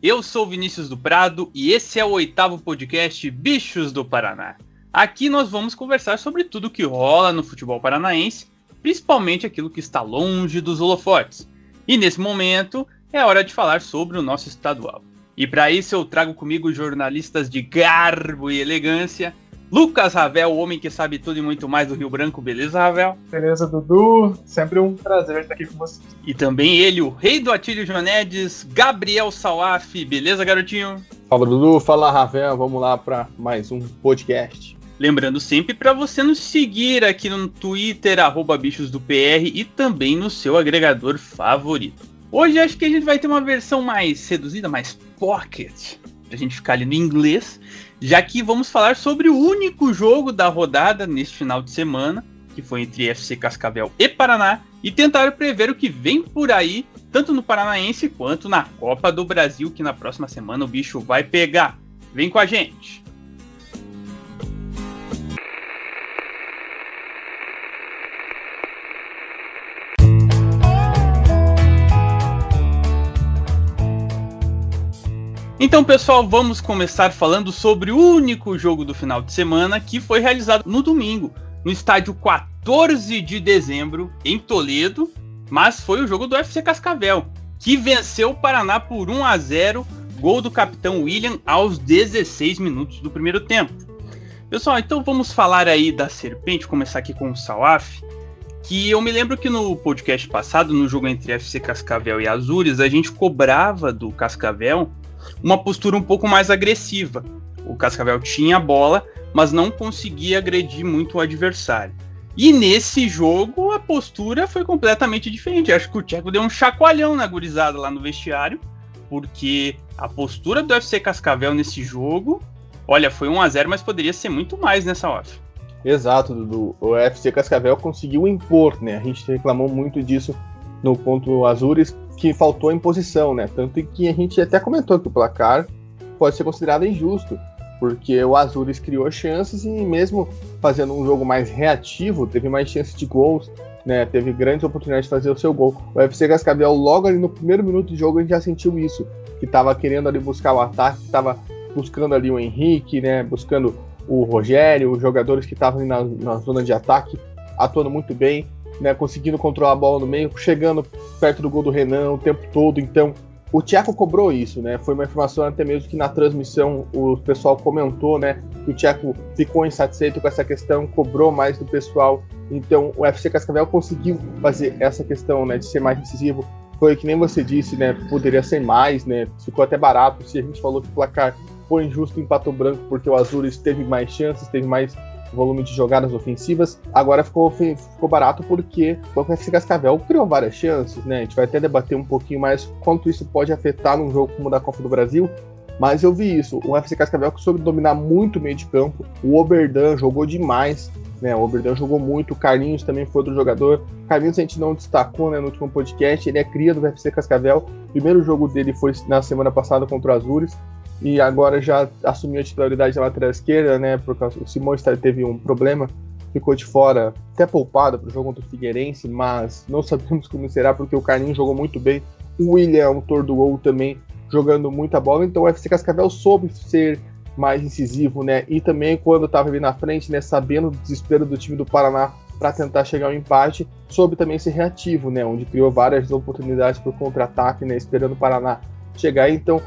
Eu sou Vinícius do Prado e esse é o oitavo podcast Bichos do Paraná. Aqui nós vamos conversar sobre tudo que rola no futebol paranaense, principalmente aquilo que está longe dos holofotes. E nesse momento é hora de falar sobre o nosso estadual. E para isso eu trago comigo jornalistas de garbo e elegância. Lucas Ravel, o homem que sabe tudo e muito mais do Rio Branco, beleza, Ravel? Beleza, Dudu? Sempre um prazer estar aqui com você. E também ele, o rei do Atílio Jonedes, Gabriel Salaf, beleza, garotinho? Fala Dudu, fala Ravel, vamos lá para mais um podcast. Lembrando sempre para você nos seguir aqui no Twitter, arroba bichos do PR e também no seu agregador favorito. Hoje acho que a gente vai ter uma versão mais reduzida, mais pocket, pra gente ficar ali no inglês, já que vamos falar sobre o único jogo da rodada neste final de semana, que foi entre FC Cascavel e Paraná, e tentar prever o que vem por aí, tanto no Paranaense quanto na Copa do Brasil, que na próxima semana o bicho vai pegar. Vem com a gente! Então, pessoal, vamos começar falando sobre o único jogo do final de semana que foi realizado no domingo, no estádio 14 de dezembro, em Toledo, mas foi o jogo do FC Cascavel, que venceu o Paraná por 1 a 0, gol do capitão William aos 16 minutos do primeiro tempo. Pessoal, então vamos falar aí da Serpente, começar aqui com o Salaf, que eu me lembro que no podcast passado, no jogo entre FC Cascavel e Azures, a gente cobrava do Cascavel uma postura um pouco mais agressiva. O Cascavel tinha a bola, mas não conseguia agredir muito o adversário. E nesse jogo a postura foi completamente diferente. Acho que o Tcheco deu um chacoalhão na gurizada lá no vestiário, porque a postura do FC Cascavel nesse jogo, olha, foi 1 a 0 mas poderia ser muito mais nessa off. Exato, Dudu. O FC Cascavel conseguiu impor, né? A gente reclamou muito disso no ponto Azures, que faltou em posição, né? Tanto que a gente até comentou que o placar pode ser considerado injusto, porque o Azures criou chances e mesmo fazendo um jogo mais reativo, teve mais chances de gols, né? Teve grandes oportunidades de fazer o seu gol. O FC Cascavel logo ali no primeiro minuto de jogo a gente já sentiu isso, que estava querendo ali buscar o ataque, estava buscando ali o Henrique, né? Buscando o Rogério, os jogadores que estavam na, na zona de ataque, atuando muito bem né, conseguindo controlar a bola no meio, chegando perto do gol do Renan o tempo todo. Então, o Thiago cobrou isso, né? Foi uma informação até mesmo que na transmissão o pessoal comentou, né? Que o Thiago ficou insatisfeito com essa questão, cobrou mais do pessoal. Então, o FC Cascavel conseguiu fazer essa questão, né, de ser mais decisivo. Foi que nem você disse, né? Poderia ser mais, né? Ficou até barato. Se a gente falou que o placar foi injusto em Pato Branco porque o Azures teve mais chances, teve mais volume de jogadas ofensivas. Agora ficou, ficou barato porque o FC Cascavel criou várias chances, né? A gente vai até debater um pouquinho mais quanto isso pode afetar num jogo como o da Copa do Brasil. Mas eu vi isso, o FC Cascavel soube dominar muito o meio de campo, o Oberdan jogou demais, né? O Oberdan jogou muito, o Carlinhos também foi outro jogador. Carlinhos a gente não destacou né, no último podcast, ele é cria do FC Cascavel. O primeiro jogo dele foi na semana passada contra o Azures e agora já assumiu a titularidade da lateral esquerda, né? Porque o Simões teve um problema, ficou de fora, até poupado para o jogo contra o Figueirense, mas não sabemos como será, porque o Carlinhos jogou muito bem. O William, autor do gol, também jogando muita bola. Então o FC Cascavel soube ser mais incisivo, né? E também quando estava ali na frente, né? Sabendo do desespero do time do Paraná para tentar chegar ao empate, soube também ser reativo, né? Onde criou várias oportunidades por contra-ataque, né? Esperando o Paraná chegar. Então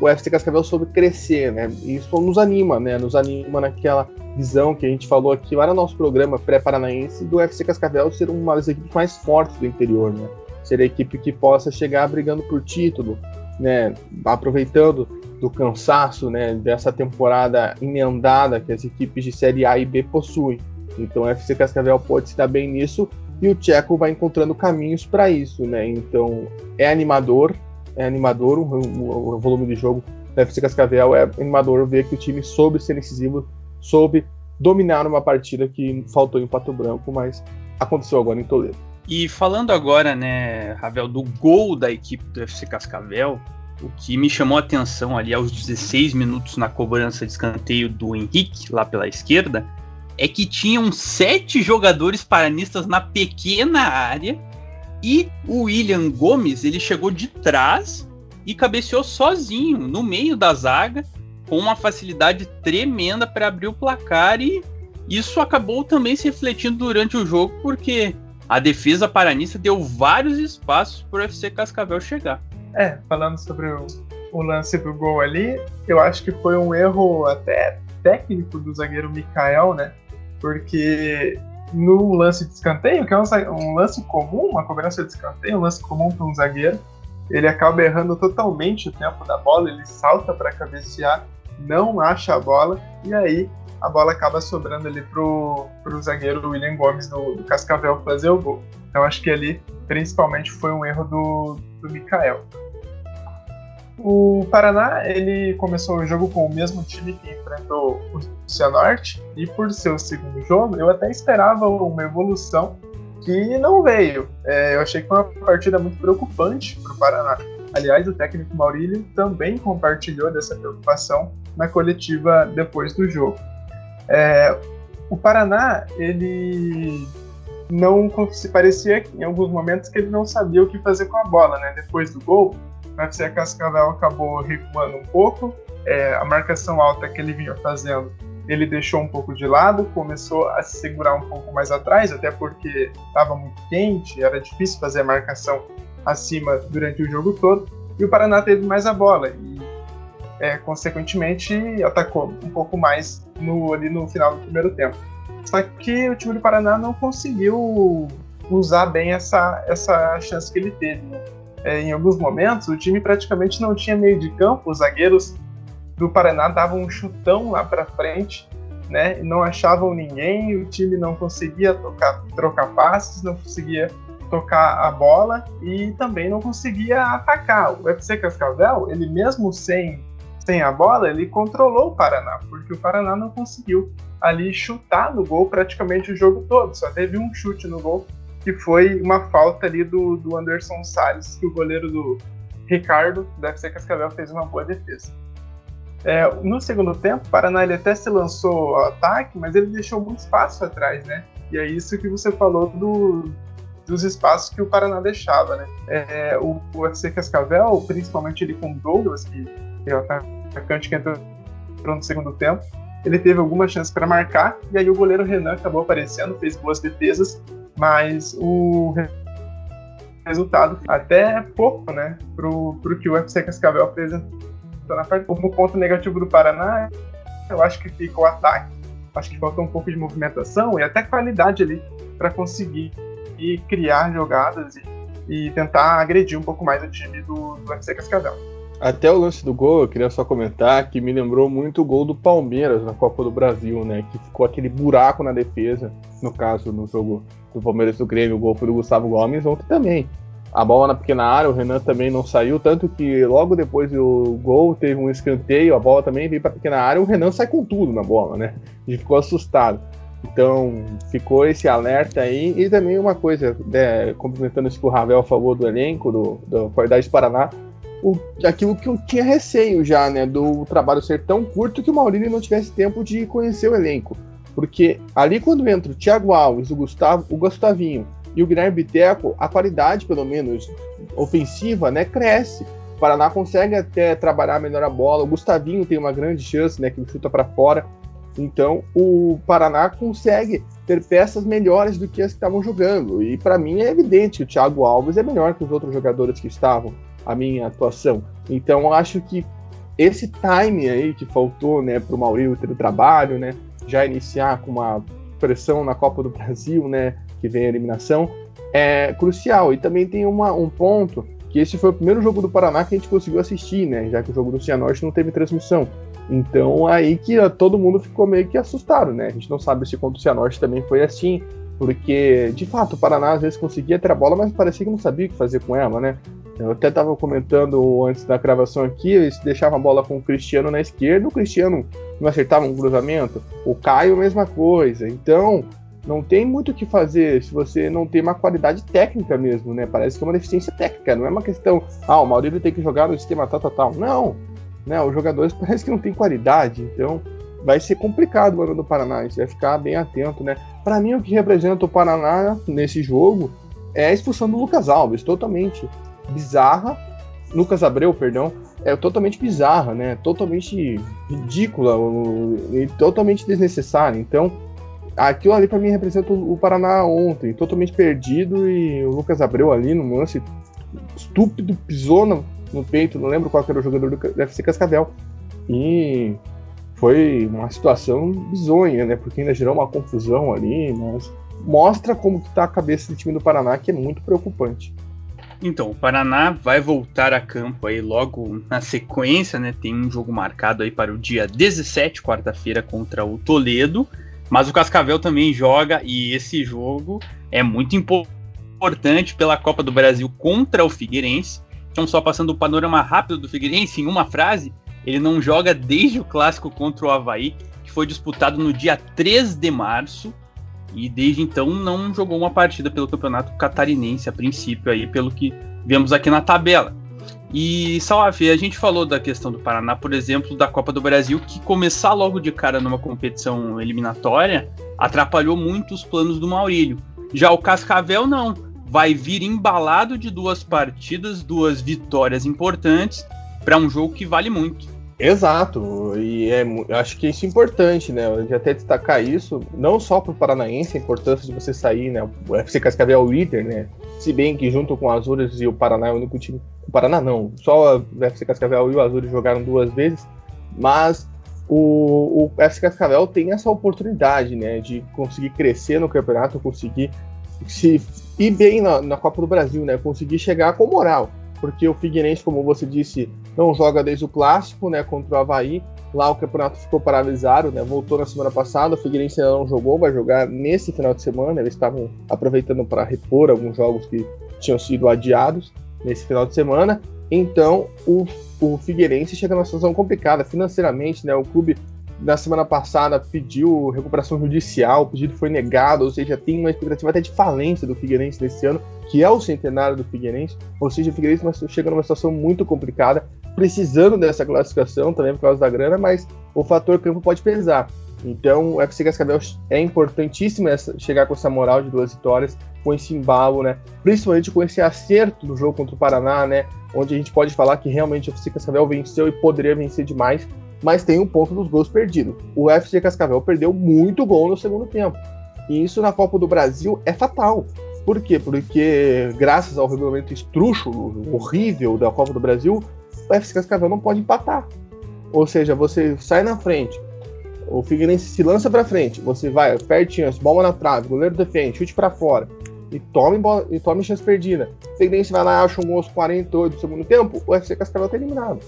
o FC Cascavel soube crescer, né? E isso nos anima, né? Nos anima naquela visão que a gente falou aqui lá no nosso programa pré-paranaense do UFC Cascavel ser uma das equipes mais fortes do interior, né? Ser a equipe que possa chegar brigando por título, né? Aproveitando do cansaço, né? Dessa temporada emendada que as equipes de Série A e B possuem. Então o FC Cascavel pode se dar bem nisso e o Tcheco vai encontrando caminhos para isso, né? Então é animador, é animador, o, o, o volume de jogo da FC Cascavel é animador ver que o time soube ser incisivo, soube dominar uma partida que faltou em Pato Branco, mas aconteceu agora em Toledo. E falando agora, né, Ravel, do gol da equipe do FC Cascavel, o que me chamou a atenção ali aos 16 minutos na cobrança de escanteio do Henrique, lá pela esquerda, é que tinham sete jogadores paranistas na pequena área e o William Gomes ele chegou de trás e cabeceou sozinho no meio da zaga com uma facilidade tremenda para abrir o placar e isso acabou também se refletindo durante o jogo porque a defesa paranista deu vários espaços para o FC Cascavel chegar. É, falando sobre o, o, lance do gol ali, eu acho que foi um erro até técnico do zagueiro Mikael, né? Porque no lance de escanteio, que é um, um lance comum, uma cobrança de escanteio, um lance comum para um zagueiro, ele acaba errando totalmente o tempo da bola, ele salta para cabecear, não acha a bola, e aí a bola acaba sobrando ali pro, pro zagueiro William Gomes do, do Cascavel fazer o gol. Então acho que ali, principalmente, foi um erro do, do Mikael. O Paraná ele começou o jogo com o mesmo time que enfrentou o Cianorte e por ser o segundo jogo eu até esperava uma evolução que não veio. É, eu achei que foi uma partida muito preocupante para o Paraná. Aliás, o técnico Maurílio também compartilhou dessa preocupação na coletiva depois do jogo. É, o Paraná ele não se parecia em alguns momentos que ele não sabia o que fazer com a bola, né? Depois do gol, o FC Cascavel acabou recuando um pouco, é, a marcação alta que ele vinha fazendo ele deixou um pouco de lado, começou a se segurar um pouco mais atrás, até porque estava muito quente, era difícil fazer a marcação acima durante o jogo todo, e o Paraná teve mais a bola e, é, consequentemente, atacou um pouco mais no, ali no final do primeiro tempo. Só que o time do Paraná não conseguiu usar bem essa, essa chance que ele teve. Né? É, em alguns momentos, o time praticamente não tinha meio de campo, os zagueiros do Paraná davam um chutão lá para frente, né? Não achavam ninguém, o time não conseguia tocar, trocar passes, não conseguia tocar a bola e também não conseguia atacar. O FC Cascavel, ele mesmo sem sem a bola, ele controlou o Paraná, porque o Paraná não conseguiu ali chutar no gol praticamente o jogo todo. Só teve um chute no gol, que foi uma falta ali do, do Anderson Salles, que o goleiro do Ricardo, do FC Cascavel, fez uma boa defesa. É, no segundo tempo, o Paraná ele até se lançou ao ataque, mas ele deixou muito espaço atrás, né? E é isso que você falou do, dos espaços que o Paraná deixava, né? É, o, o FC Cascavel, principalmente ele com Douglas, que é o atacante que entrou no segundo tempo, ele teve alguma chance para marcar, e aí o goleiro Renan acabou aparecendo, fez boas defesas, mas o resultado até pouco, né, pro, pro que o FC Cascavel apresentou na parte, como ponto negativo do Paraná, eu acho que fica o ataque. Acho que faltou um pouco de movimentação e até qualidade ali para conseguir e criar jogadas e, e, tentar agredir um pouco mais o time do, do FC Cascavel. Até o lance do gol, eu queria só comentar que me lembrou muito o gol do Palmeiras na Copa do Brasil, né? Que ficou aquele buraco na defesa, no caso, no jogo do Palmeiras do Grêmio, o gol foi do Gustavo Gomes, ontem também a bola na pequena área, o Renan também não saiu, tanto que logo depois do gol teve um escanteio, a bola também veio para a pequena área, o Renan sai com tudo na bola, né? Gente ficou assustado. Então ficou esse alerta aí. E também uma coisa, né, complementando isso que o Ravel falou do elenco, do, do Qualidade Paraná, o, aquilo que eu tinha receio já, né? Do trabalho ser tão curto que o Maurílio não tivesse tempo de conhecer o elenco. Porque ali quando entra o Thiago Alves, o Gustavo, o Gustavinho e o Guilherme Biteco, a qualidade, pelo menos, ofensiva, né, cresce. O Paraná consegue até trabalhar melhor a bola. O Gustavinho tem uma grande chance, né, que ele chuta para fora. Então, o Paraná consegue ter peças melhores do que as que estavam jogando. E para mim é evidente que o Thiago Alves é melhor que os outros jogadores que estavam, a minha atuação. Então, acho que esse time aí que faltou, né, para o Maurício ter o trabalho, né, já iniciar com uma pressão na Copa do Brasil, né, que vem a eliminação, é crucial. E também tem uma, um ponto que esse foi o primeiro jogo do Paraná que a gente conseguiu assistir, né? Já que o jogo do Cianorte não teve transmissão. Então aí que todo mundo ficou meio que assustado, né? A gente não sabe se contra o Cianorte também foi assim, porque de fato o Paraná às vezes conseguia ter a bola, mas parecia que não sabia o que fazer com ela, né? Eu até estava comentando antes da gravação aqui, eles deixavam a bola com o Cristiano na esquerda, o Cristiano não acertava um cruzamento, o Caio, mesma coisa. Então, não tem muito o que fazer se você não tem uma qualidade técnica mesmo, né? Parece que é uma deficiência técnica, não é uma questão, ah, o Maurílio tem que jogar no sistema tal, tal, tal. Não, né? Os jogadores parece que não tem qualidade, então vai ser complicado o ano do Paraná, a gente vai ficar bem atento, né? Para mim, o que representa o Paraná nesse jogo é a expulsão do Lucas Alves, totalmente bizarra. Lucas Abreu, perdão, é totalmente bizarra, né? Totalmente ridícula e totalmente desnecessária. Então, aquilo ali para mim representa o Paraná ontem, totalmente perdido e o Lucas Abreu ali no lance estúpido pisou no, no peito, não lembro qual era o jogador do FC Cascavel. E foi uma situação bizonha, né? Porque ainda gerou uma confusão ali, mas mostra como que tá a cabeça do time do Paraná, que é muito preocupante. Então, o Paraná vai voltar a campo aí logo na sequência, né? Tem um jogo marcado aí para o dia 17, quarta-feira, contra o Toledo. Mas o Cascavel também joga e esse jogo é muito importante pela Copa do Brasil contra o Figueirense. Então, só passando o panorama rápido do Figueirense em uma frase, ele não joga desde o clássico contra o Havaí, que foi disputado no dia 3 de março. E desde então não jogou uma partida pelo Campeonato Catarinense a princípio aí, pelo que vemos aqui na tabela. E Salve, a gente falou da questão do Paraná, por exemplo, da Copa do Brasil, que começar logo de cara numa competição eliminatória atrapalhou muito os planos do Maurílio. Já o Cascavel não, vai vir embalado de duas partidas, duas vitórias importantes para um jogo que vale muito. Exato, e é, acho que isso é importante, né? Eu já até destacar isso, não só para o Paranaense, a importância de você sair, né? O FC Cascavel é o líder, né? Se bem que junto com o Azures e o Paraná é o único time. O Paraná não, só o FC Cascavel e o Azures jogaram duas vezes, mas o, o FC Cascavel tem essa oportunidade, né? De conseguir crescer no campeonato, conseguir se ir bem na, na Copa do Brasil, né? Conseguir chegar com moral porque o Figueirense, como você disse, não joga desde o clássico, né, contra o Havaí. Lá o campeonato ficou paralisado, né? Voltou na semana passada, o Figueirense ainda não jogou, vai jogar nesse final de semana. Eles estavam aproveitando para repor alguns jogos que tinham sido adiados nesse final de semana. Então, o, o Figueirense chega numa situação complicada financeiramente, né? O clube na semana passada pediu recuperação judicial, o pedido foi negado, ou seja, tem uma expectativa até de falência do Figueirense nesse ano, que é o centenário do Figueirense, ou seja, o Figueirense chega numa situação muito complicada, precisando dessa classificação também por causa da grana, mas o fator campo pode pesar. Então, o FC Cascavel é importantíssimo essa, chegar com essa moral de duas vitórias, com esse embalo, né? Principalmente com esse acerto no jogo contra o Paraná, né? Onde a gente pode falar que realmente o FC Cascavel venceu e poderia vencer demais, mas tem um ponto dos gols perdidos. O FC Cascavel perdeu muito gol no segundo tempo. E isso na Copa do Brasil é fatal. Por quê? Porque, graças ao regulamento estrúxulo, horrível da Copa do Brasil, o FC Cascavel não pode empatar. Ou seja, você sai na frente, o Figueirense se lança para frente, você vai, pertinho, bola na trave, goleiro defende, chute para fora e tome, bola, e tome chance perdida. O Figueirense vai lá e acha um gol aos 48 do segundo tempo, o FC Cascavel tá eliminado.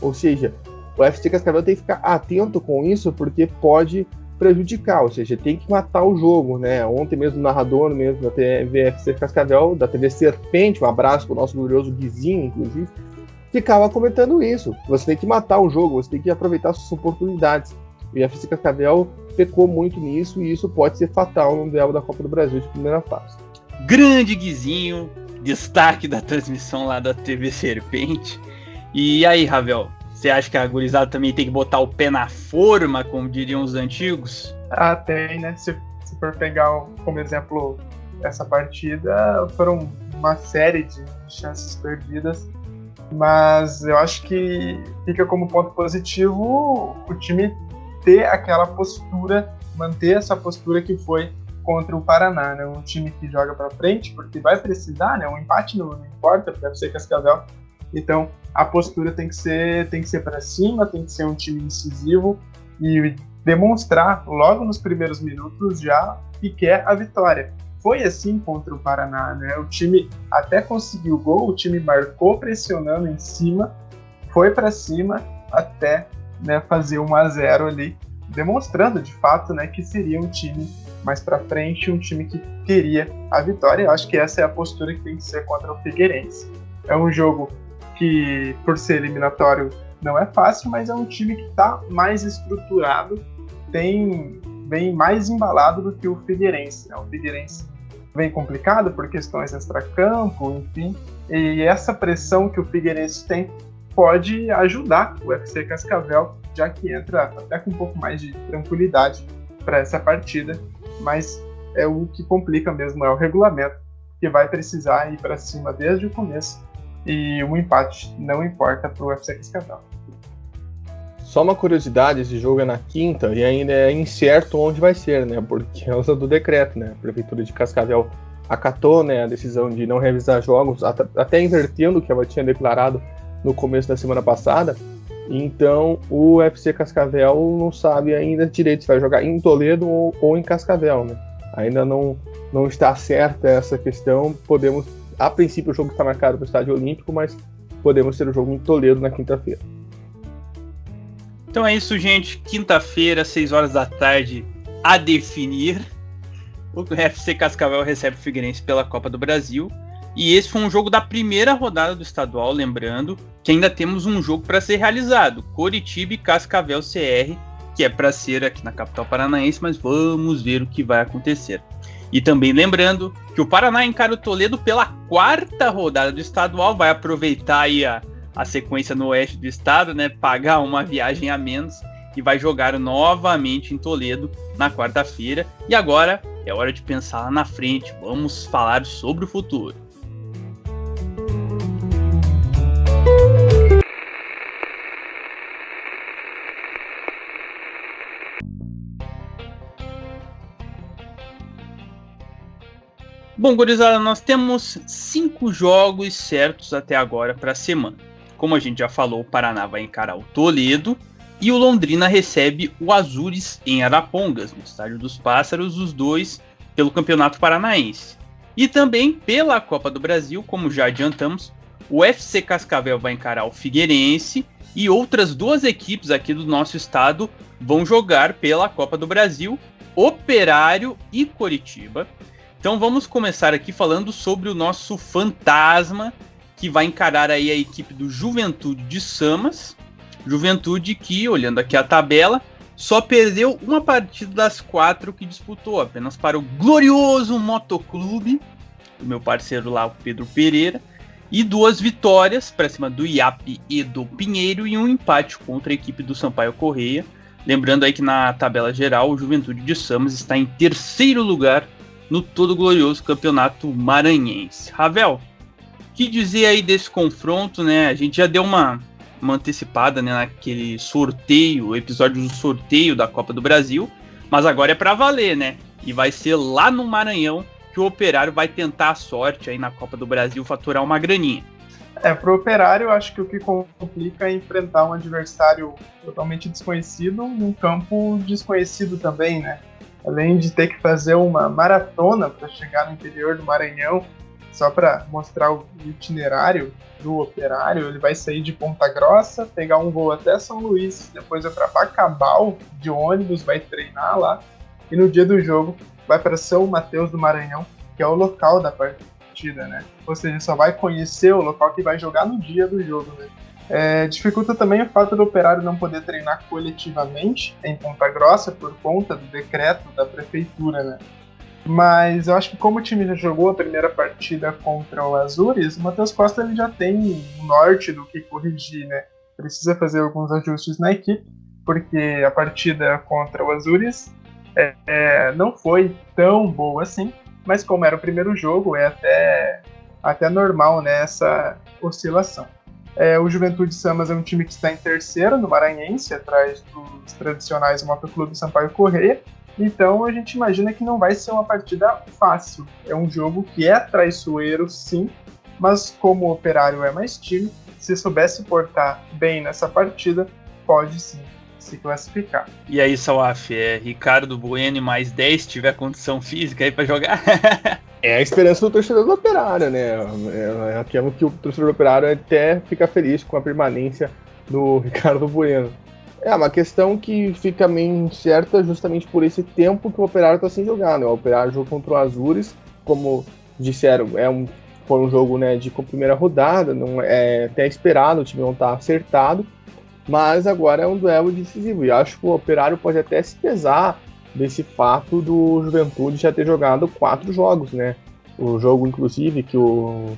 Ou seja, o FC Cascavel tem que ficar atento com isso, porque pode prejudicar, ou seja, tem que matar o jogo, né? Ontem mesmo o narrador mesmo da TV FC Cascavel, da TV Serpente, um abraço pro nosso glorioso Guizinho, inclusive, ficava comentando isso. Você tem que matar o jogo, você tem que aproveitar suas oportunidades. E o FC Cascavel pecou muito nisso e isso pode ser fatal no duelo da Copa do Brasil de primeira fase. Grande Guizinho, destaque da transmissão lá da TV Serpente. E aí, Ravel, você acha que a gurizada também tem que botar o pé na forma, como diriam os antigos? Ah, tem, né? Se, se for pegar como exemplo essa partida, foram uma série de chances perdidas. Mas eu acho que fica como ponto positivo o time ter aquela postura, manter essa postura que foi contra o Paraná, né? Um time que joga para frente, porque vai precisar, né? Um empate não, não importa, deve ser Cascavel. Então, a postura tem que ser tem que ser para cima, tem que ser um time incisivo e demonstrar logo nos primeiros minutos já que quer a vitória. Foi assim contra o Paraná, né? O time até conseguiu o gol, o time marcou pressionando em cima, foi para cima até né, fazer 1 a 0 ali, demonstrando de fato né, que seria um time mais para frente, um time que queria a vitória. Eu acho que essa é a postura que tem que ser contra o Figueirense. É um jogo que, por ser eliminatório, não é fácil, mas é um time que está mais estruturado, tem vem mais embalado do que o Figueirense. Né? O Figueirense vem complicado por questões extracampo, enfim, e essa pressão que o Figueirense tem pode ajudar o FC Cascavel, já que entra até com um pouco mais de tranquilidade para essa partida, mas é o que complica mesmo, é o regulamento, que vai precisar ir para cima desde o começo, e o empate não importa para o UFC Cascavel. Só uma curiosidade, esse jogo é na quinta e ainda é incerto onde vai ser, né? Por causa do decreto, né? A Prefeitura de Cascavel acatou né, a decisão de não revisar jogos, até invertendo o que ela tinha declarado no começo da semana passada. Então o UFC Cascavel não sabe ainda direito se vai jogar em Toledo ou, ou em Cascavel, né? Ainda não, não está certa essa questão. Podemos, a princípio, o jogo está marcado para o Estádio Olímpico, mas podemos ter o jogo em Toledo na quinta-feira. Então é isso, gente. Quinta-feira, 6 horas da tarde, a definir. O FC Cascavel recebe o Figueirense pela Copa do Brasil. E esse foi um jogo da primeira rodada do estadual, lembrando que ainda temos um jogo para ser realizado: Coritiba e Cascavel CR, que é para ser aqui na capital paranaense, mas vamos ver o que vai acontecer. E também lembrando que o Paraná encara o Toledo pela quarta rodada do estadual, vai aproveitar aí a, a sequência no oeste do estado, né? Pagar uma viagem a menos e vai jogar novamente em Toledo na quarta-feira. E agora é hora de pensar lá na frente, vamos falar sobre o futuro. Bom, gurizada, nós temos cinco jogos certos até agora para a semana. Como a gente já falou, o Paraná vai encarar o Toledo e o Londrina recebe o Azures em Arapongas, no Estádio dos Pássaros, os dois pelo Campeonato Paranaense. E também pela Copa do Brasil, como já adiantamos, o FC Cascavel vai encarar o Figueirense e outras duas equipes aqui do nosso estado vão jogar pela Copa do Brasil, Operário e Coritiba. Então vamos começar aqui falando sobre o nosso fantasma que vai encarar aí a equipe do Juventude de Samas. Juventude que, olhando aqui a tabela, só perdeu uma partida das quatro que disputou, apenas para o glorioso Motoclube, do meu parceiro lá, o Pedro Pereira, e duas vitórias para cima do IAP e do Pinheiro e um empate contra a equipe do Sampaio Correia. Lembrando aí que na tabela geral, o Juventude de Samas está em terceiro lugar no todo glorioso campeonato maranhense. Ravel, que dizer aí desse confronto, né? A gente já deu uma, uma antecipada né, naquele sorteio, episódio do sorteio da Copa do Brasil, mas agora é para valer, né? E vai ser lá no Maranhão que o Operário vai tentar a sorte aí na Copa do Brasil faturar uma graninha. É, pro Operário, acho que o que complica é enfrentar um adversário totalmente desconhecido num campo desconhecido também, né? Além de ter que fazer uma maratona para chegar no interior do Maranhão, só para mostrar o itinerário do operário, ele vai sair de Ponta Grossa, pegar um voo até São Luís, depois vai para Bacabal de ônibus, vai treinar lá, e no dia do jogo vai para São Mateus do Maranhão, que é o local da partida, né? Ou seja, só vai conhecer o local que vai jogar no dia do jogo, né? É, dificulta também o fato do operário não poder treinar coletivamente em Ponta Grossa por conta do decreto da prefeitura, né? Mas eu acho que como o time já jogou a primeira partida contra o Azures, o Matheus Costa ele já tem o norte do que corrigir, né? Precisa fazer alguns ajustes na equipe, porque a partida contra o Azures é, é, não foi tão boa assim, mas como era o primeiro jogo, é até, até normal né, essa oscilação. É, o Juventude Samas é um time que está em terceiro no Maranhense, atrás dos tradicionais Motoclube Sampaio Correia. Então a gente imagina que não vai ser uma partida fácil. É um jogo que é traiçoeiro, sim, mas como o Operário é mais time, se soubesse portar bem nessa partida, pode sim se classificar. E aí, Salaf, é Ricardo Bueno mais 10 tiver condição física aí para jogar? é a esperança do torcedor do Operário, né? É, é aquilo que o torcedor do Operário até fica feliz com a permanência do Ricardo Bueno. É uma questão que fica meio incerta justamente por esse tempo que o Operário está sem jogar, né? O Operário jogou contra o Azures, como disseram, é um foi um jogo né, de primeira rodada, não é até esperado, o time não está acertado, mas agora é um duelo decisivo. E acho que o Operário pode até se pesar desse fato do Juventude já ter jogado quatro jogos, né? O jogo, inclusive, que o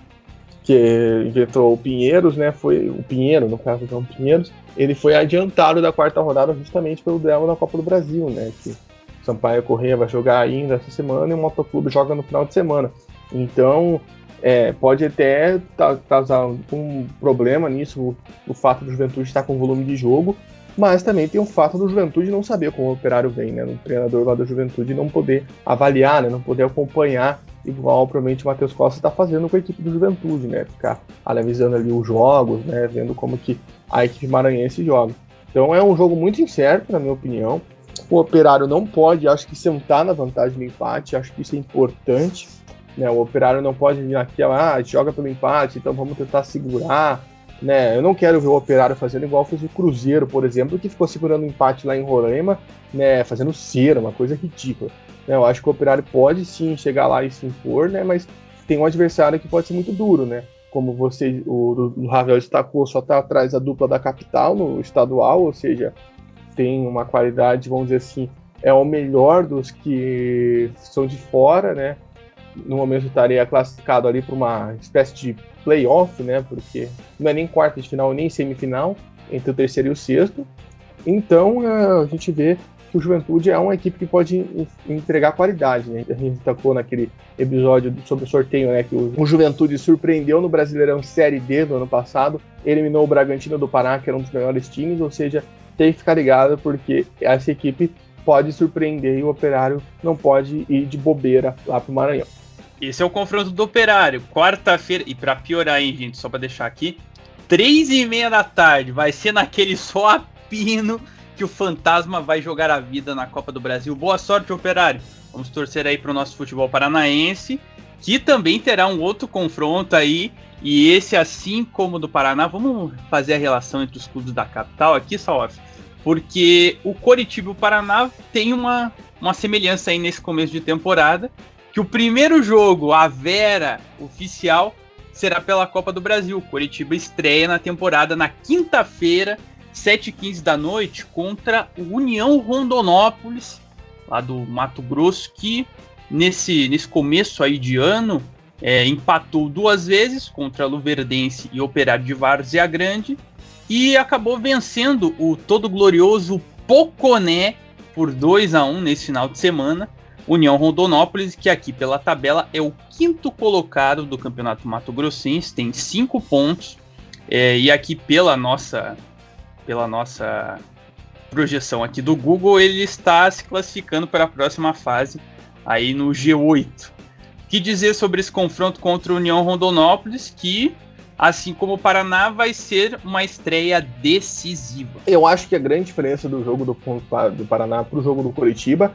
que inventou o Pinheiros, né? Foi o Pinheiro, no caso do Pinheiros, ele foi adiantado da quarta rodada justamente pelo duelo na Copa do Brasil, né? Que Sampaio Correia vai jogar ainda essa semana e o Motoclube joga no final de semana. Então, é, pode até causar um problema nisso, o, o fato do Juventude estar com volume de jogo, mas também tem o fato do Juventude não saber como o operário vem, né? O treinador lá do Juventude não poder avaliar, né? Não poder acompanhar, igual provavelmente o Matheus Costa está fazendo com a equipe do Juventude, né? Ficar analisando ali os jogos, né? Vendo como que a equipe maranhense joga. Então é um jogo muito incerto, na minha opinião. O operário não pode, acho que sentar na vantagem do empate, acho que isso é importante. Né? O operário não pode vir aqui, ah, joga pelo empate, então vamos tentar segurar né? Eu não quero ver o Operário fazendo igual fez o Cruzeiro, por exemplo, que ficou segurando o empate lá em Roraima, né, fazendo cera, uma coisa ridícula. Né? Eu acho que o Operário pode sim chegar lá e se impor, né, mas tem um adversário que pode ser muito duro, né? Como você, o, o Ravel destacou, só está atrás da dupla da capital no estadual, ou seja, tem uma qualidade, vamos dizer assim, é o melhor dos que são de fora, né? No momento estaria classificado ali para uma espécie de playoff, né? Porque não é nem quarta de final nem semifinal entre o terceiro e o sexto. Então a gente vê que o Juventude é uma equipe que pode entregar qualidade, né? A gente tocou naquele episódio sobre o sorteio, né? Que o Juventude surpreendeu no Brasileirão Série D do ano passado, eliminou o Bragantino do Pará, que era um dos melhores times, ou seja, tem que ficar ligado porque essa equipe pode surpreender e o Operário não pode ir de bobeira lá pro Maranhão. Esse é o confronto do Operário. Quarta-feira. E para piorar, hein, gente, só para deixar aqui. Três e meia da tarde. Vai ser naquele só apino que o Fantasma vai jogar a vida na Copa do Brasil. Boa sorte, Operário. Vamos torcer aí para o nosso futebol paranaense. Que também terá um outro confronto aí. E esse, assim como o do Paraná, vamos fazer a relação entre os clubes da capital aqui, Salve. Porque o Coritiba e o Paraná tem uma, uma semelhança aí nesse começo de temporada que o primeiro jogo, a Vera oficial, será pela Copa do Brasil. Curitiba estreia na temporada na quinta-feira, 7h15 da noite, contra o União Rondonópolis, lá do Mato Grosso, que nesse, nesse começo aí de ano é, empatou duas vezes contra Luverdense e Operário de Várzea Grande e acabou vencendo o todo glorioso Poconé por 2 a 1 nesse final de semana. União Rondonópolis, que aqui pela tabela é o quinto colocado do Campeonato Mato Grossense, tem cinco pontos. É, e aqui pela nossa, pela nossa projeção aqui do Google, ele está se classificando para a próxima fase aí no G8. que dizer sobre esse confronto contra o União Rondonópolis, que assim como o Paraná, vai ser uma estreia decisiva. Eu acho que a grande diferença do jogo do, do Paraná para o jogo do Curitiba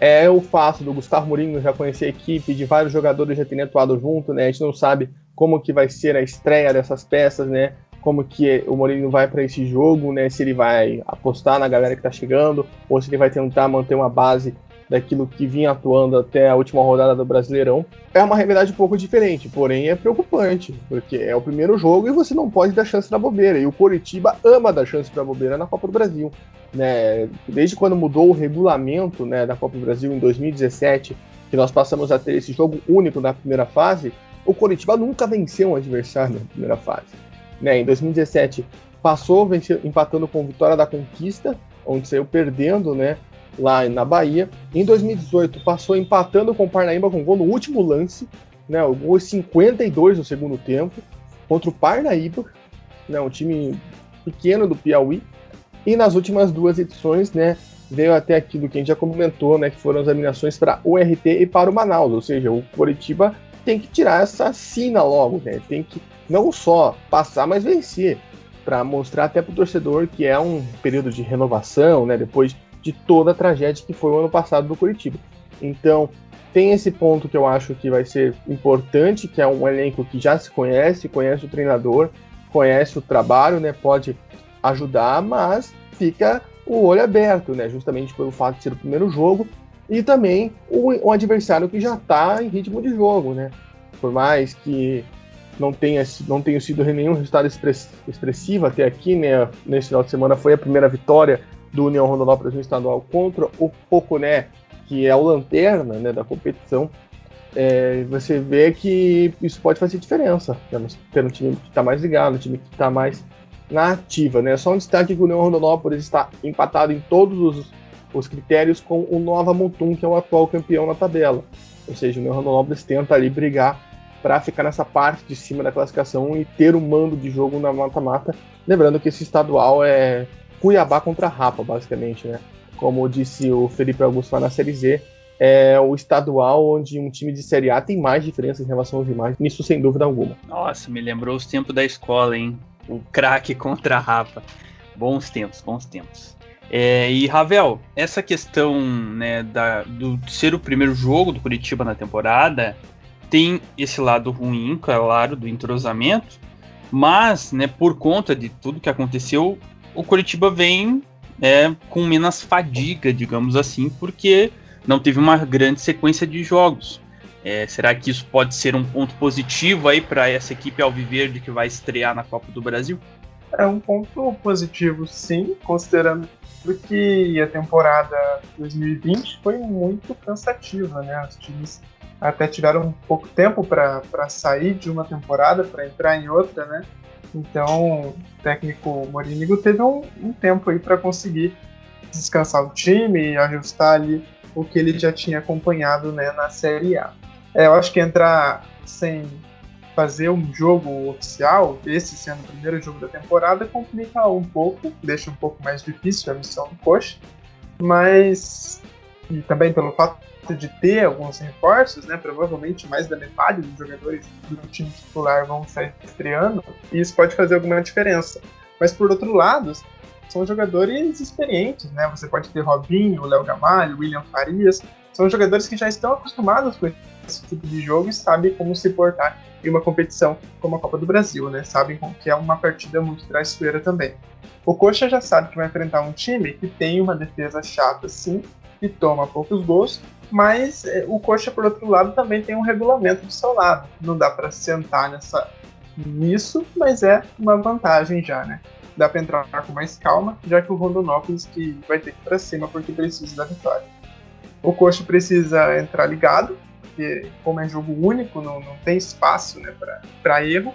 é o fato do Gustavo Mourinho já conhecer a equipe, de vários jogadores já terem atuado junto, né? A gente não sabe como que vai ser a estreia dessas peças, né? Como que o Mourinho vai para esse jogo, né? Se ele vai apostar na galera que tá chegando ou se ele vai tentar manter uma base daquilo que vinha atuando até a última rodada do Brasileirão. É uma realidade um pouco diferente, porém é preocupante, porque é o primeiro jogo e você não pode dar chance para bobeira. E o Coritiba ama dar chance para bobeira na Copa do Brasil. Né? Desde quando mudou o regulamento né, da Copa do Brasil em 2017, que nós passamos a ter esse jogo único na primeira fase, o Coritiba nunca venceu um adversário na primeira fase. Né? Em 2017 passou empatando com Vitória da Conquista, onde saiu perdendo, né? Lá na Bahia. Em 2018, passou empatando com o Parnaíba com gol no último lance, né, o gol 52 no segundo tempo, contra o Parnaíba, né, um time pequeno do Piauí. E nas últimas duas edições, né, veio até aquilo que a gente já comentou, né, que foram as eliminações para o RT e para o Manaus, ou seja, o Coritiba tem que tirar essa sina logo, né, tem que não só passar, mas vencer, para mostrar até para o torcedor que é um período de renovação, né, depois de toda a tragédia que foi o ano passado do Curitiba. Então, tem esse ponto que eu acho que vai ser importante, que é um elenco que já se conhece, conhece o treinador, conhece o trabalho, né, pode ajudar, mas fica o olho aberto, né, justamente pelo fato de ser o primeiro jogo e também o, adversário que já está em ritmo de jogo, né. Por mais que não tenha, não tenha sido nenhum resultado expressivo até aqui, né? Nesse final de semana foi a primeira vitória do União Rondonópolis no estadual contra o Poconé, que é o lanterna né, da competição. É, você vê que isso pode fazer diferença. Temos ter um time que está mais ligado, um time que está mais na ativa. Né? Só um destaque que o União Rondonópolis está empatado em todos os, os critérios com o Nova Mutum, que é o atual campeão na tabela. Ou seja, o União Rondonópolis tenta ali brigar para ficar nessa parte de cima da classificação e ter o um mando de jogo na mata-mata. Lembrando que esse estadual é Cuiabá contra Rapa, basicamente, né? Como disse o Felipe Augusto lá na Série Z, é o estadual onde um time de Série A tem mais diferença em relação aos demais, nisso sem dúvida alguma. Nossa, me lembrou os tempos da escola, hein? O craque contra a Rapa. Bons tempos, bons tempos. É, e Ravel, essa questão né, da, do ser o primeiro jogo do Curitiba na temporada tem esse lado ruim, claro, do entrosamento, mas, né, por conta de tudo que aconteceu, o Curitiba vem é, com menos fadiga, digamos assim, porque não teve uma grande sequência de jogos. É, será que isso pode ser um ponto positivo aí para essa equipe alviverde que vai estrear na Copa do Brasil? É um ponto positivo, sim, considerando que a temporada 2020 foi muito cansativa, né? Os times até tiveram um pouco tempo para sair de uma temporada para entrar em outra, né? Então, o técnico Morínigo teve um, um tempo aí para conseguir descansar o time e ajustar ali o que ele já tinha acompanhado né, na Série A. É, eu acho que entrar sem fazer um jogo oficial, esse sendo o primeiro jogo da temporada, complica um pouco, deixa um pouco mais difícil a missão do coach, mas e também pelo fato de ter alguns reforços, né? Provavelmente mais da metade dos jogadores do time titular vão sair estreando, e isso pode fazer alguma diferença. Mas por outro lado, são jogadores experientes, né? Você pode ter Robinho, Léo Gamalho, William Farias, são jogadores que já estão acostumados com esse tipo de jogo e sabem como se portar em uma competição como a Copa do Brasil, né? Sabem que é uma partida muito traiçoeira também. O Coxa já sabe que vai enfrentar um time que tem uma defesa chata, sim, que toma poucos gols, mas é, o Coxa, por outro lado, também tem um regulamento do seu lado. Não dá para sentar nessa, nisso, mas é uma vantagem já, né? Dá para entrar com mais calma, já que o Rondonópolis que vai ter que ir para cima porque precisa da vitória. O Coxa precisa entrar ligado, porque como é jogo único, não, não tem espaço né, para erro,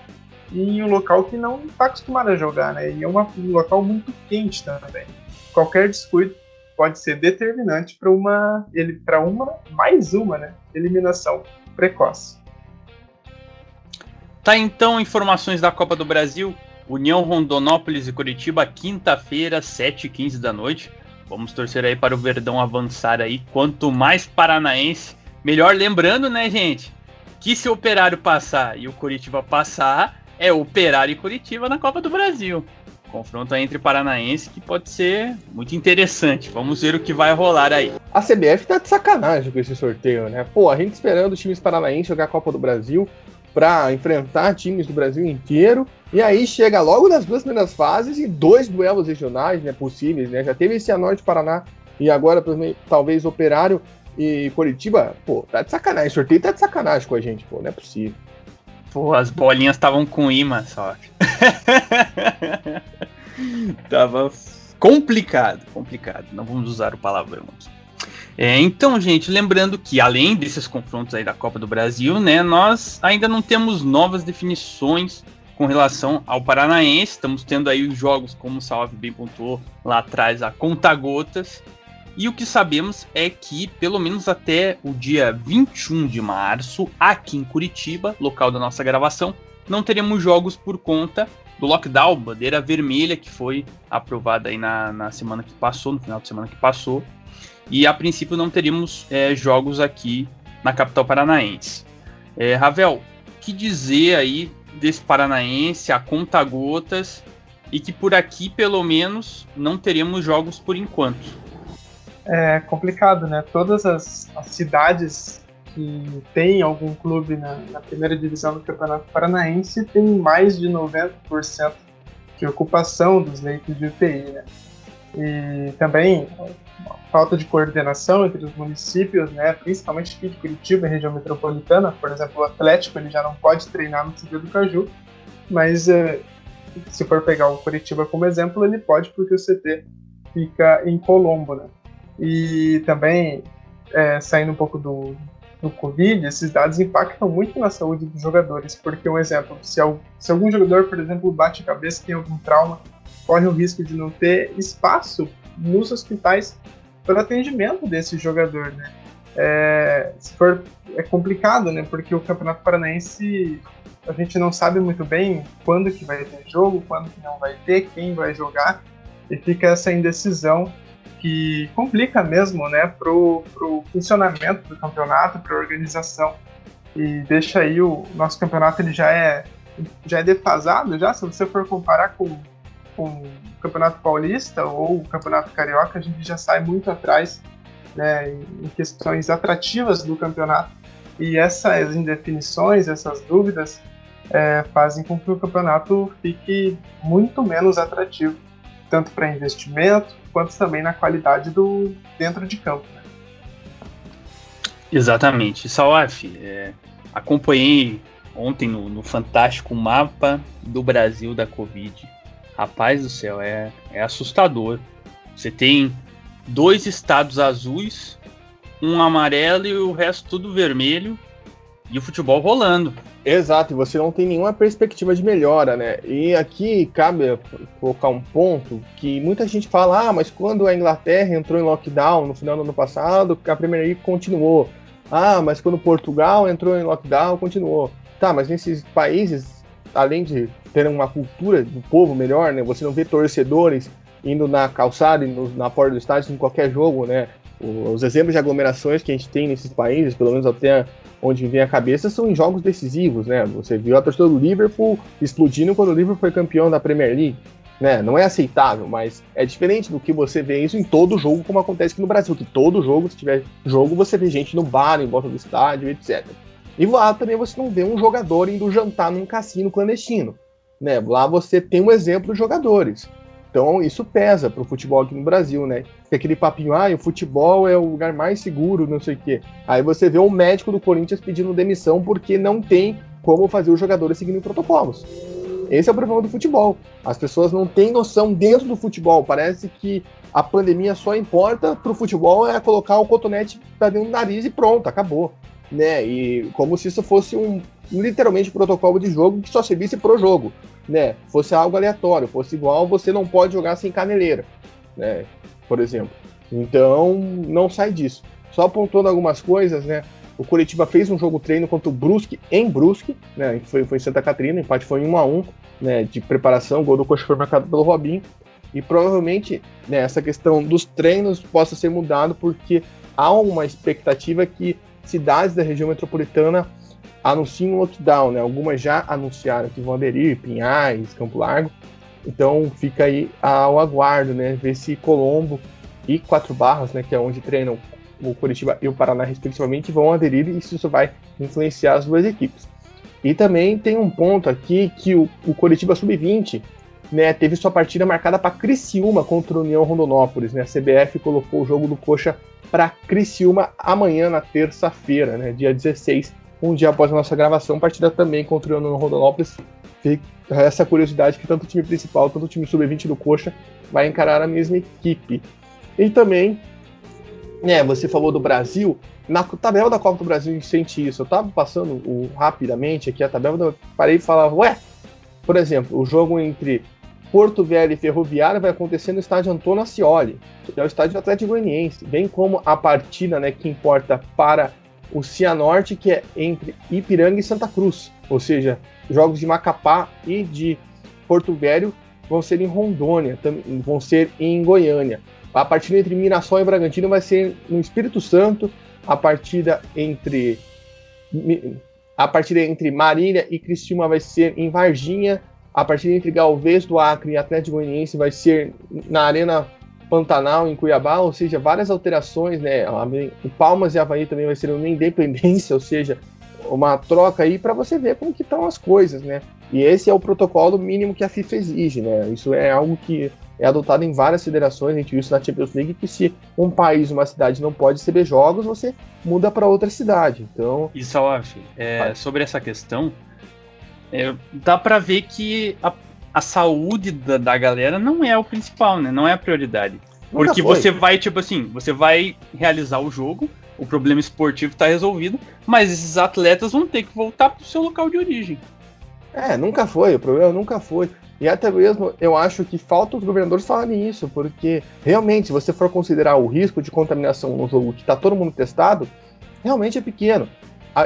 e em um local que não está acostumado a jogar, né? E é uma, um local muito quente também. Qualquer descuido pode ser determinante para uma, ele para uma mais uma, né, eliminação precoce. Tá então informações da Copa do Brasil. União Rondonópolis e Curitiba, quinta-feira, 7h15 da noite. Vamos torcer aí para o Verdão avançar aí. Quanto mais paranaense, melhor. Lembrando, né, gente, que se o Operário passar e o Curitiba passar, é Operário e Curitiba na Copa do Brasil. Confronto entre Paranaense que pode ser muito interessante. Vamos ver o que vai rolar aí. A CBF tá de sacanagem com esse sorteio, né? Pô, a gente esperando os times paranaenses jogar a Copa do Brasil para enfrentar times do Brasil inteiro. E aí chega logo nas duas primeiras fases e dois duelos regionais, né, possíveis, né? Já teve esse Norte Paraná e agora talvez Operário e Curitiba. Pô, tá de sacanagem. O sorteio tá de sacanagem com a gente, pô, não é possível. Pô, as bolinhas estavam com imã só. Tava complicado, complicado. Não vamos usar o palavrão aqui. É, então, gente, lembrando que além desses confrontos aí da Copa do Brasil, né, nós ainda não temos novas definições com relação ao Paranaense. Estamos tendo aí os jogos, como o Salve bem pontuou lá atrás, a conta-gotas. E o que sabemos é que, pelo menos até o dia 21 de março, aqui em Curitiba, local da nossa gravação, não teremos jogos por conta do lockdown, bandeira vermelha, que foi aprovada aí na, na semana que passou, no final de semana que passou. E a princípio não teríamos é, jogos aqui na capital paranaense. É, Ravel, que dizer aí desse paranaense, a conta gotas, e que por aqui, pelo menos, não teremos jogos por enquanto é complicado, né? Todas as, as cidades que tem algum clube na, na, primeira divisão do Campeonato Paranaense tem mais de 90% de ocupação dos leitos de UTI, né? E também falta de coordenação entre os municípios, né, principalmente aqui de Curitiba, região metropolitana. Por exemplo, o Atlético ele já não pode treinar no CT do Caju, mas é, se for pegar o Curitiba como exemplo, ele pode porque o CT fica em Colombo, né? E também, é, saindo um pouco do, do Covid, esses dados impactam muito na saúde dos jogadores, porque, um exemplo, se, algum jogador, por exemplo, bate a cabeça, tem algum trauma, corre o risco de não ter espaço nos hospitais para atendimento desse jogador, né? É, se for, é complicado, né? Porque o Campeonato Paranaense a gente não sabe muito bem quando que vai ter jogo, quando que não vai ter, quem vai jogar, e fica essa indecisão que complica mesmo, né, pro, pro funcionamento do campeonato, para a organização. E deixa aí o nosso campeonato ele já é já é defasado já? Se você for comparar com, com o campeonato paulista ou o campeonato carioca a gente já sai muito atrás né, em questões atrativas do campeonato. E essas indefinições essas dúvidas é, fazem com que o campeonato fique muito menos atrativo tanto para investimento quanto também na qualidade do dentro de campo. Né? Exatamente. Salaf, é, acompanhei ontem no, no, fantástico mapa do Brasil da Covid. Rapaz do céu, é, é assustador. Você tem dois estados azuis, um amarelo e o resto tudo vermelho e o futebol rolando. Exato, e você não tem nenhuma perspectiva de melhora, né? E aqui cabe colocar um ponto que muita gente fala: ah, mas quando a Inglaterra entrou em lockdown no final do ano passado, a Premier League continuou. Ah, mas quando Portugal entrou em lockdown, continuou. Tá, mas nesses países, além de ter uma cultura do povo melhor, né? Você não vê torcedores indo na calçada e na porta do estádio em qualquer jogo, né? Os exemplos de aglomerações que a gente tem nesses países, pelo menos até onde vem a cabeça, são em jogos decisivos, né? Você viu a torcida do Liverpool explodindo quando o Liverpool foi campeão da Premier League. Né? Não é aceitável, mas é diferente do que você vê isso em todo jogo, como acontece aqui no Brasil, que todo jogo, se tiver jogo, você vê gente no bar, em volta do estádio, etc. E lá também você não vê um jogador indo jantar num cassino clandestino. Né? Lá você tem um exemplo de jogadores. Então isso pesa para o futebol aqui no Brasil, né? Tem aquele papinho, ah, o futebol é o lugar mais seguro, não sei o quê. Aí você vê o médico do Corinthians pedindo demissão porque não tem como fazer os jogadores seguindo protocolos. Esse é o problema do futebol. As pessoas não têm noção dentro do futebol. Parece que a pandemia só importa para o futebol é colocar o cotonete para dentro do nariz e pronto, acabou. Né? E como se isso fosse um literalmente um protocolo de jogo que só servisse pro jogo né, fosse algo aleatório, fosse igual, você não pode jogar sem caneleira, né, por exemplo. Então, não sai disso. Só apontando algumas coisas, né, o Curitiba fez um jogo treino contra o Brusque em Brusque, né, foi, foi em Santa Catarina, o empate foi em 1 a 1 né, de preparação, o gol do Coxa foi marcado pelo Robinho, e provavelmente né, essa questão dos treinos possa ser mudado porque há uma expectativa que cidades da região metropolitana anunciam um lockdown, né? Algumas já anunciaram que vão aderir, Pinhais, Campo Largo. Então fica aí ao aguardo, né? Ver se Colombo e Quatro Barras, né? Que é onde treinam o Curitiba e o Paraná, respectivamente, vão aderir e isso vai influenciar as duas equipes. E também tem um ponto aqui que o, o Curitiba Sub-20 né, teve sua partida marcada para Criciúma contra o União Rondonópolis. Né? A CBF colocou o jogo do Coxa para Criciúma amanhã, na terça-feira, né, dia 16 um dia após a nossa gravação, partida também contra o no Rondonópolis. Fica essa curiosidade que tanto o time principal, tanto o time sub-20 do Coxa vai encarar a mesma equipe. E também, né, você falou do Brasil, na tabela da Copa do Brasil sente isso. Eu tava passando o, rapidamente aqui a tabela, eu parei e falava, ué, por exemplo, o jogo entre Porto Velho e Ferroviária vai acontecer no estádio Antônio Ascioli, que é o estádio Atlético Goianiense, bem como a partida né, que importa para o Cianorte, que é entre Ipiranga e Santa Cruz. Ou seja, jogos de Macapá e de Porto Velho vão ser em Rondônia, vão ser em Goiânia. A partida entre Mirassol e Bragantino vai ser no Espírito Santo. A partida entre a partida entre Marília e Cristina vai ser em Varginha. A partida entre Galvez do Acre e Atlético Goianiense vai ser na Arena Pantanal em Cuiabá, ou seja, várias alterações, né? O Palmas e Havaí também vai ser uma independência, ou seja, uma troca aí para você ver como que estão as coisas, né? E esse é o protocolo mínimo que a FIFA exige, né? Isso é algo que é adotado em várias federações, a gente viu isso na Champions League, que se um país, uma cidade não pode receber jogos, você muda para outra cidade. Então. E Salaf, é, sobre essa questão, é, dá para ver que a, a saúde da, da, galera não é o principal, né? Não é a prioridade. Nunca Porque foi. você vai, tipo assim, você vai realizar o jogo, o problema esportivo está resolvido, mas esses atletas vão ter que voltar para o seu local de origem. É, nunca foi, o problema nunca foi. E até mesmo eu acho que falta os governadores falarem isso, porque realmente, se você for considerar o risco de contaminação no jogo que está todo mundo testado, realmente é pequeno.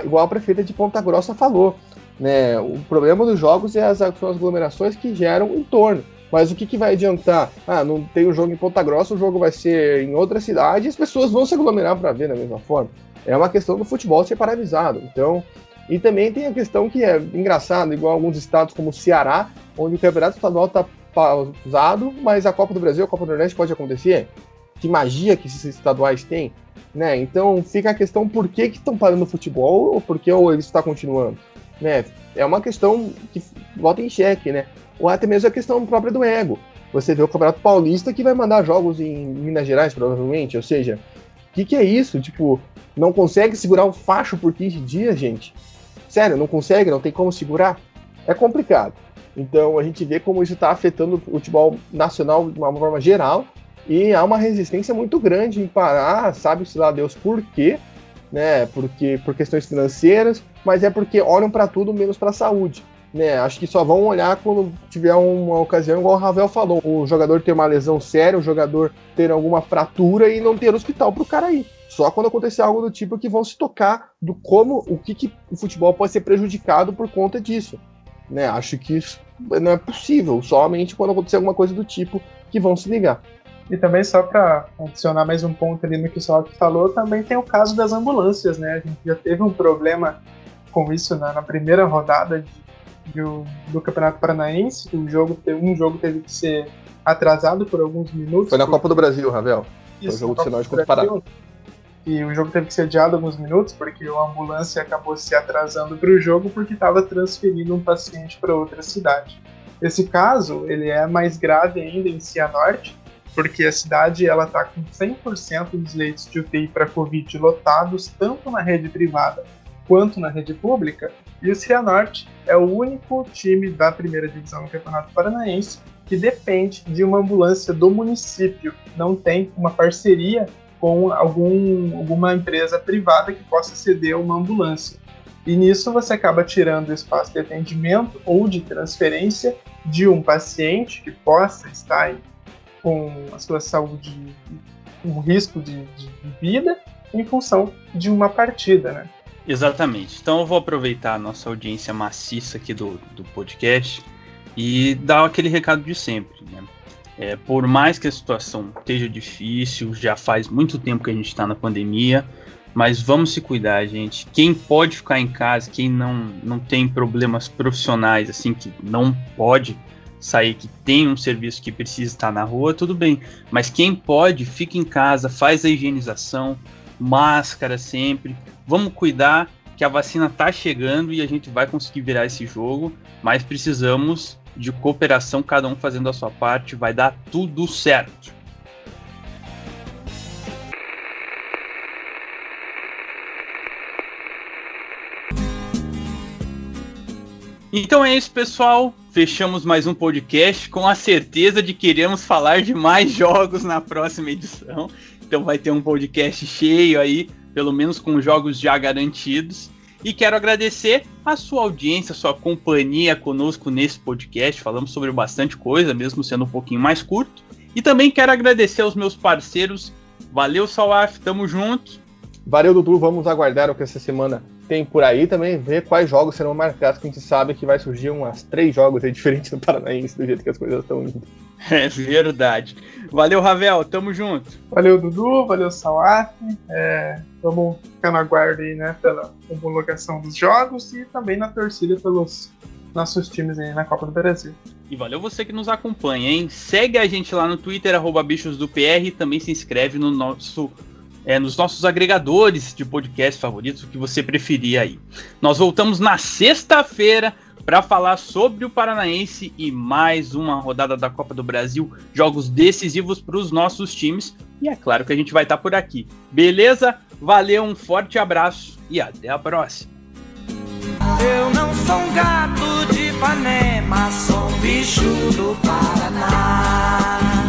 Igual a prefeita de Ponta Grossa falou. Né? O problema dos jogos é as, são as aglomerações que geram o entorno. Mas o que, que vai adiantar? Ah, não tem o um jogo em Ponta Grossa, o jogo vai ser em outra cidade e as pessoas vão se aglomerar para ver da mesma forma. É uma questão do futebol ser paralisado. Então, e também tem a questão que é engraçado, igual alguns estados como o Ceará, onde o campeonato estadual está pausado, mas a Copa do Brasil, a Copa do Nordeste pode acontecer. Que magia que esses estaduais têm, né? Então fica a questão por que estão parando o futebol ou por que ou ele está continuando, né? É uma questão que volta em xeque, né? Ou até mesmo a questão própria do ego. Você vê o Campeonato Paulista que vai mandar jogos em Minas Gerais, provavelmente, ou seja, o que, que é isso? Tipo, não consegue segurar o facho por 15 dias, gente? Sério, não consegue, não tem como segurar? É complicado. Então a gente vê como isso está afetando o futebol nacional de uma forma geral e há uma resistência muito grande em parar, sabe-se lá Deus por quê, né? Porque por questões financeiras, mas é porque olham para tudo menos para a saúde. Né, acho que só vão olhar quando tiver uma ocasião, igual o Ravel falou, o jogador ter uma lesão séria, o jogador ter alguma fratura e não ter hospital para o cara ir. Só quando acontecer algo do tipo que vão se tocar do como, o que, que o futebol pode ser prejudicado por conta disso. Né? Acho que isso não é possível, somente quando acontecer alguma coisa do tipo que vão se ligar. E também, só para adicionar mais um ponto ali no que o Salak falou, também tem o caso das ambulâncias, né? A gente já teve um problema com isso na, na primeira rodada de, de, do Campeonato Paranaense. Um jogo, um jogo teve que ser atrasado por alguns minutos. Foi na por... Copa do Brasil, Ravel. Foi o jogo de sinal contra o Pará e o jogo teve que ser adiado alguns minutos porque a ambulância acabou se atrasando para o jogo porque estava transferindo um paciente para outra cidade. Esse caso ele é mais grave ainda em Cianorte, porque a cidade ela está com 100% dos leitos de UTI para Covid lotados tanto na rede privada quanto na rede pública, e o Cianorte é o único time da primeira divisão do Campeonato Paranaense que depende de uma ambulância do município, não tem uma parceria com algum, alguma empresa privada que possa ceder uma ambulância. E nisso você acaba tirando o espaço de atendimento ou de transferência de um paciente que possa estar com a sua saúde, um risco de, de vida, em função de uma partida, né? Exatamente. Então eu vou aproveitar a nossa audiência maciça aqui do, do podcast e dar aquele recado de sempre, né? É, por mais que a situação esteja difícil, já faz muito tempo que a gente está na pandemia, mas vamos se cuidar, gente. Quem pode ficar em casa, quem não, não tem problemas profissionais, assim, que não pode sair, que tem um serviço que precisa estar na rua, tudo bem. Mas quem pode, fica em casa, faz a higienização, máscara sempre. Vamos cuidar que a vacina está chegando e a gente vai conseguir virar esse jogo, mas precisamos de cooperação, cada um fazendo a sua parte, vai dar tudo certo. Então é isso, pessoal. Fechamos mais um podcast com a certeza de que iremos falar de mais jogos na próxima edição. Então vai ter um podcast cheio aí, pelo menos com jogos já garantidos. E quero agradecer a sua audiência, a sua companhia conosco nesse podcast. Falamos sobre bastante coisa, mesmo sendo um pouquinho mais curto. E também quero agradecer aos meus parceiros. Valeu, Salaf, tamo junto. Valeu, Dudu. Vamos aguardar o que essa semana tem por aí também, ver quais jogos serão marcados, que a gente sabe que vai surgir umas três jogos aí diferentes no Paranaense, do jeito que as coisas estão indo. É verdade. Valeu, Ravel, tamo junto. Valeu, Dudu, valeu, Salaf. É, vamos ficar na guarda aí, né, pela homologação dos jogos e também na torcida pelos nossos times aí na Copa do Brasil. E valeu você que nos acompanha, hein? Segue a gente lá no Twitter, arroba bichos do PR, e também se inscreve no nosso é, nos nossos agregadores de podcast favoritos, o que você preferir aí. Nós voltamos na sexta-feira para falar sobre o Paranaense e mais uma rodada da Copa do Brasil, jogos decisivos para os nossos times. E é claro que a gente vai estar tá por aqui. Beleza? Valeu, um forte abraço e até a próxima. Eu não sou um gato de Ipanema, sou um bicho do Paraná.